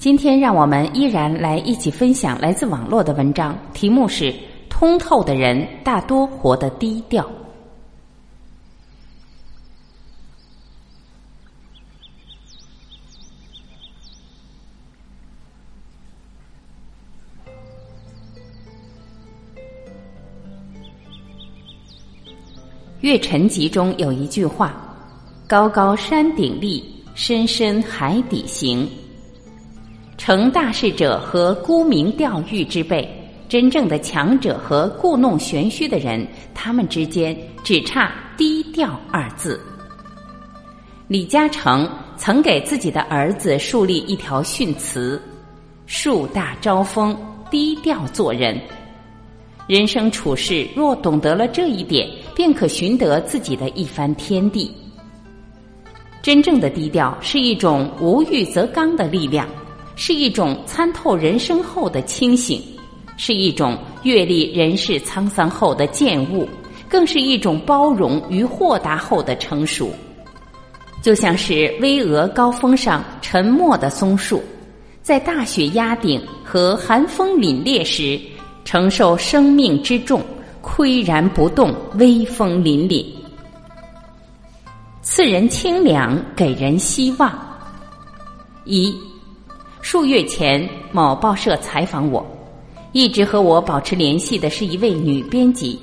今天让我们依然来一起分享来自网络的文章，题目是“通透的人大多活得低调”。《月沉集》中有一句话。高高山顶立，深深海底行。成大事者和沽名钓誉之辈，真正的强者和故弄玄虚的人，他们之间只差低调二字。李嘉诚曾给自己的儿子树立一条训词：树大招风，低调做人。人生处事若懂得了这一点，便可寻得自己的一番天地。真正的低调是一种无欲则刚的力量，是一种参透人生后的清醒，是一种阅历人世沧桑后的见悟，更是一种包容与豁达后的成熟。就像是巍峨高峰上沉默的松树，在大雪压顶和寒风凛冽时，承受生命之重，岿然不动，威风凛凛。赐人清凉，给人希望。一数月前，某报社采访我，一直和我保持联系的是一位女编辑。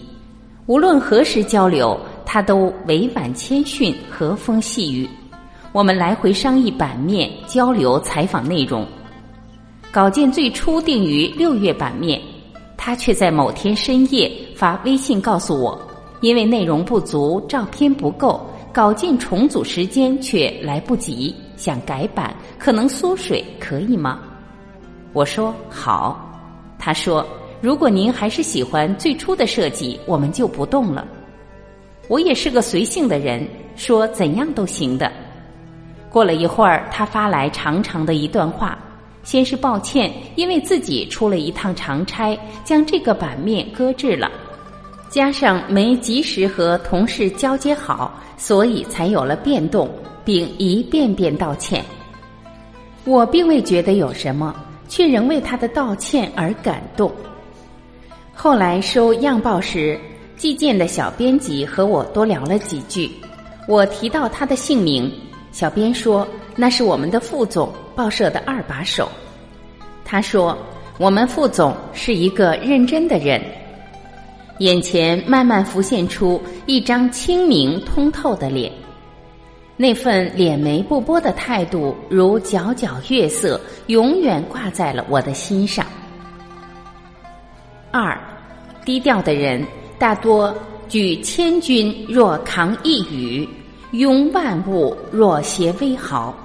无论何时交流，她都委婉谦逊，和风细雨。我们来回商议版面，交流采访内容。稿件最初定于六月版面，她却在某天深夜发微信告诉我，因为内容不足，照片不够。稿件重组时间却来不及，想改版可能缩水，可以吗？我说好。他说：“如果您还是喜欢最初的设计，我们就不动了。”我也是个随性的人，说怎样都行的。过了一会儿，他发来长长的一段话，先是抱歉，因为自己出了一趟长差，将这个版面搁置了。加上没及时和同事交接好，所以才有了变动，并一遍遍道歉。我并未觉得有什么，却仍为他的道歉而感动。后来收样报时，寄件的小编辑和我多聊了几句。我提到他的姓名，小编说那是我们的副总，报社的二把手。他说我们副总是一个认真的人。眼前慢慢浮现出一张清明通透的脸，那份敛眉不波的态度，如皎皎月色，永远挂在了我的心上。二，低调的人大多举千钧若扛一羽，拥万物若携微毫。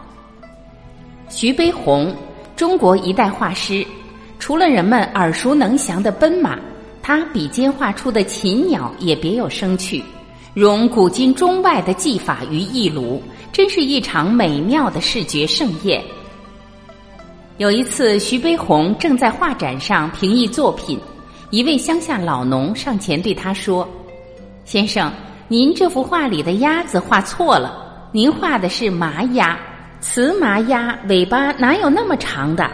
徐悲鸿，中国一代画师，除了人们耳熟能详的奔马。他笔尖画出的禽鸟也别有生趣，融古今中外的技法于一炉，真是一场美妙的视觉盛宴。有一次，徐悲鸿正在画展上评议作品，一位乡下老农上前对他说：“先生，您这幅画里的鸭子画错了，您画的是麻鸭，雌麻鸭尾巴哪有那么长的？”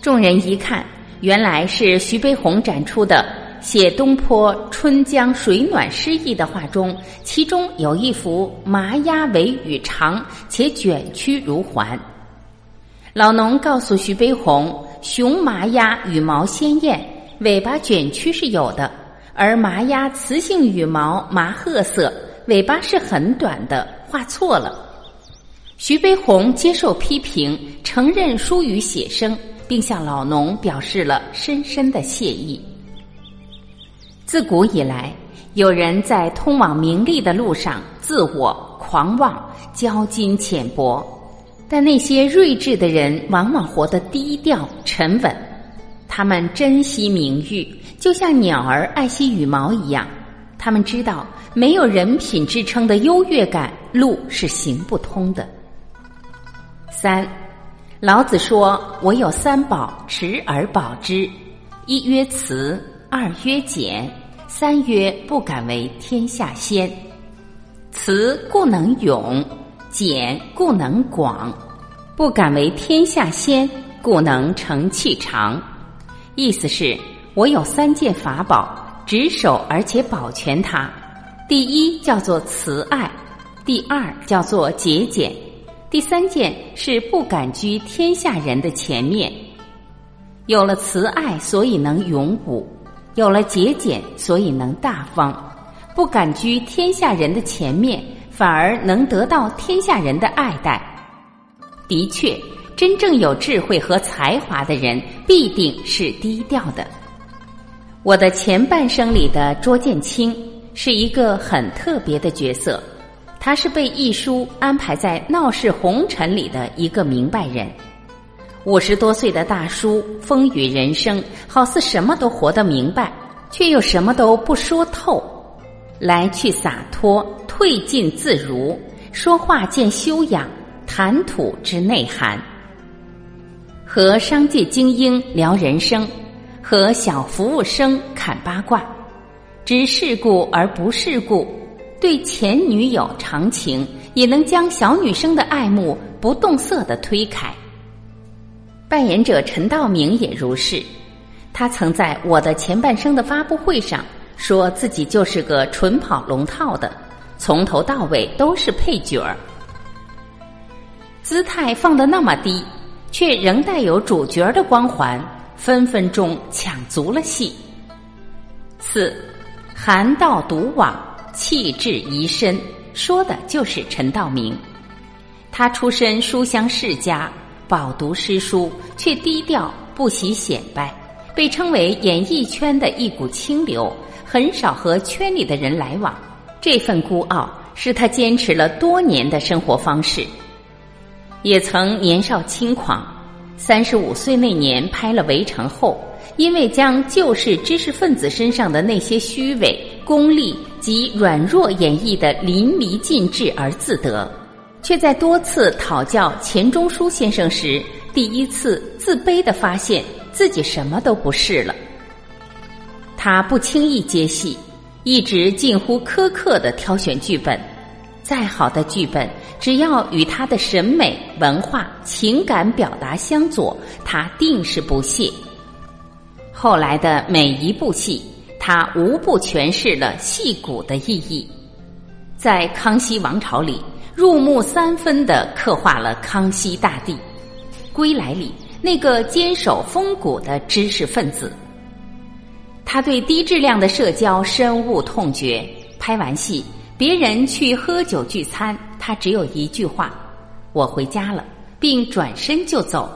众人一看。原来是徐悲鸿展出的写东坡《春江水暖》诗意的画中，其中有一幅麻鸭尾羽长且卷曲如环。老农告诉徐悲鸿，雄麻鸭羽毛鲜艳，尾巴卷曲是有的；而麻鸭雌性羽毛麻褐色，尾巴是很短的，画错了。徐悲鸿接受批评，承认疏于写生。并向老农表示了深深的谢意。自古以来，有人在通往名利的路上自我狂妄、骄矜浅薄，但那些睿智的人往往活得低调沉稳，他们珍惜名誉，就像鸟儿爱惜羽毛一样。他们知道，没有人品之称的优越感，路是行不通的。三，老子说：“我有三宝，持而保之。一曰慈，二曰俭，三曰不敢为天下先。慈故能勇。”俭故能广，不敢为天下先，故能成器长。意思是，我有三件法宝，执守而且保全它。第一叫做慈爱，第二叫做节俭，第三件是不敢居天下人的前面。有了慈爱，所以能勇武；有了节俭，所以能大方。不敢居天下人的前面。反而能得到天下人的爱戴。的确，真正有智慧和才华的人必定是低调的。我的前半生里的卓建清是一个很特别的角色，他是被一书安排在闹市红尘里的一个明白人。五十多岁的大叔，风雨人生，好似什么都活得明白，却又什么都不说透。来去洒脱，退进自如，说话见修养，谈吐之内涵。和商界精英聊人生，和小服务生侃八卦，知世故而不世故，对前女友长情，也能将小女生的爱慕不动色的推开。扮演者陈道明也如是，他曾在我的前半生的发布会上。说自己就是个纯跑龙套的，从头到尾都是配角儿，姿态放得那么低，却仍带有主角的光环，分分钟抢足了戏。四，含道独往，气质遗身，说的就是陈道明。他出身书香世家，饱读诗书，却低调，不喜显摆，被称为演艺圈的一股清流。很少和圈里的人来往，这份孤傲是他坚持了多年的生活方式。也曾年少轻狂，三十五岁那年拍了《围城》后，因为将旧式知识分子身上的那些虚伪、功利及软弱演绎的淋漓尽致而自得，却在多次讨教钱钟书先生时，第一次自卑的发现自己什么都不是了。他不轻易接戏，一直近乎苛刻的挑选剧本。再好的剧本，只要与他的审美、文化、情感表达相左，他定是不屑。后来的每一部戏，他无不诠释了戏骨的意义。在《康熙王朝》里，入木三分的刻画了康熙大帝；《归来》里，那个坚守风骨的知识分子。他对低质量的社交深恶痛绝。拍完戏，别人去喝酒聚餐，他只有一句话：“我回家了”，并转身就走。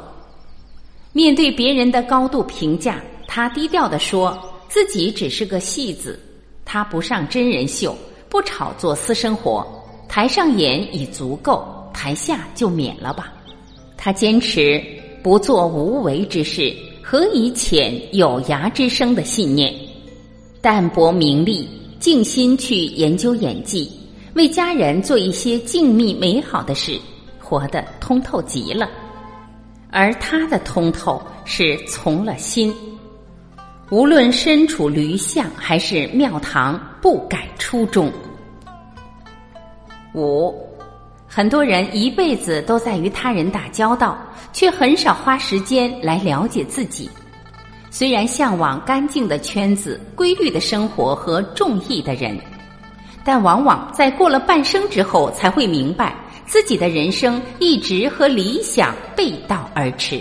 面对别人的高度评价，他低调的说自己只是个戏子。他不上真人秀，不炒作私生活，台上演已足够，台下就免了吧。他坚持不做无为之事。何以遣有涯之生的信念，淡泊名利，静心去研究演技，为家人做一些静谧美好的事，活得通透极了。而他的通透是从了心，无论身处驴巷还是庙堂，不改初衷。五。很多人一辈子都在与他人打交道，却很少花时间来了解自己。虽然向往干净的圈子、规律的生活和中意的人，但往往在过了半生之后，才会明白自己的人生一直和理想背道而驰。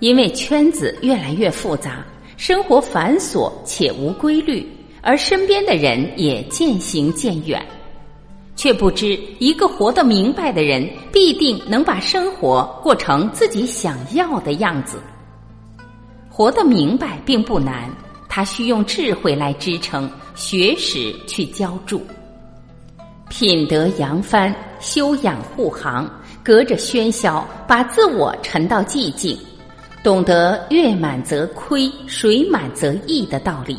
因为圈子越来越复杂，生活繁琐且无规律，而身边的人也渐行渐远。却不知，一个活得明白的人，必定能把生活过成自己想要的样子。活得明白并不难，他需用智慧来支撑，学识去浇筑。品德扬帆，修养护航，隔着喧嚣，把自我沉到寂静，懂得月满则亏，水满则溢的道理。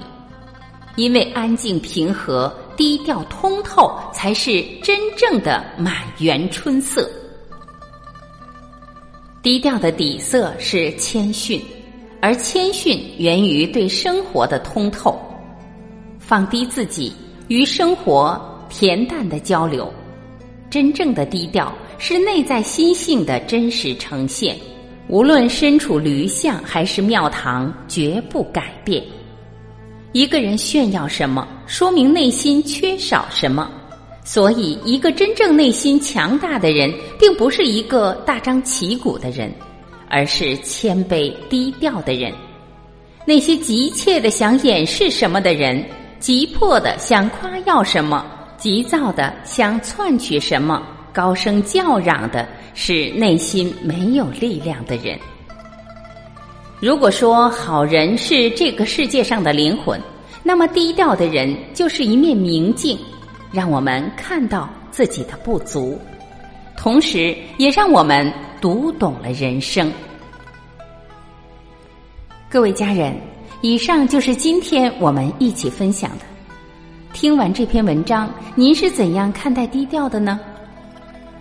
因为安静平和、低调通透，才是真正的满园春色。低调的底色是谦逊，而谦逊源于对生活的通透。放低自己，与生活恬淡的交流。真正的低调是内在心性的真实呈现，无论身处驴巷还是庙堂，绝不改变。一个人炫耀什么，说明内心缺少什么。所以，一个真正内心强大的人，并不是一个大张旗鼓的人，而是谦卑低调的人。那些急切的想掩饰什么的人，急迫的想夸耀什么，急躁的想篡取什么，高声叫嚷的是内心没有力量的人。如果说好人是这个世界上的灵魂，那么低调的人就是一面明镜。让我们看到自己的不足，同时也让我们读懂了人生。各位家人，以上就是今天我们一起分享的。听完这篇文章，您是怎样看待低调的呢？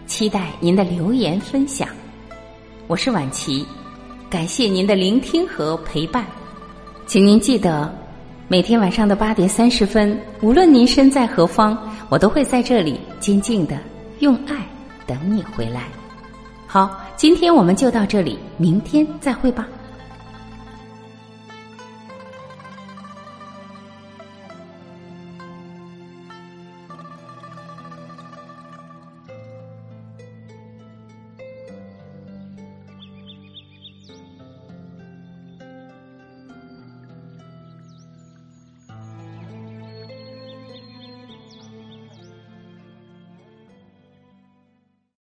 期待您的留言分享。我是婉琪，感谢您的聆听和陪伴，请您记得。每天晚上的八点三十分，无论您身在何方，我都会在这里静静的用爱等你回来。好，今天我们就到这里，明天再会吧。